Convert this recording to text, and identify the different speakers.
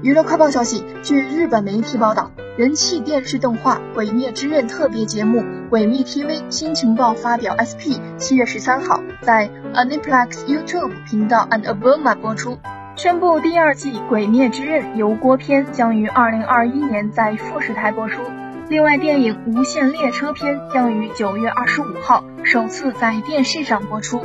Speaker 1: 娱乐快报消息，据日本媒体报道，人气电视动画《鬼灭之刃》特别节目《鬼灭 TV 新情报》发表，SP 七月十三号在 Aniplex YouTube 频道 and a b o m a 播出，宣布第二季《鬼灭之刃》油锅篇将于二零二一年在富士台播出。另外，电影《无限列车》篇将于九月二十五号首次在电视上播出。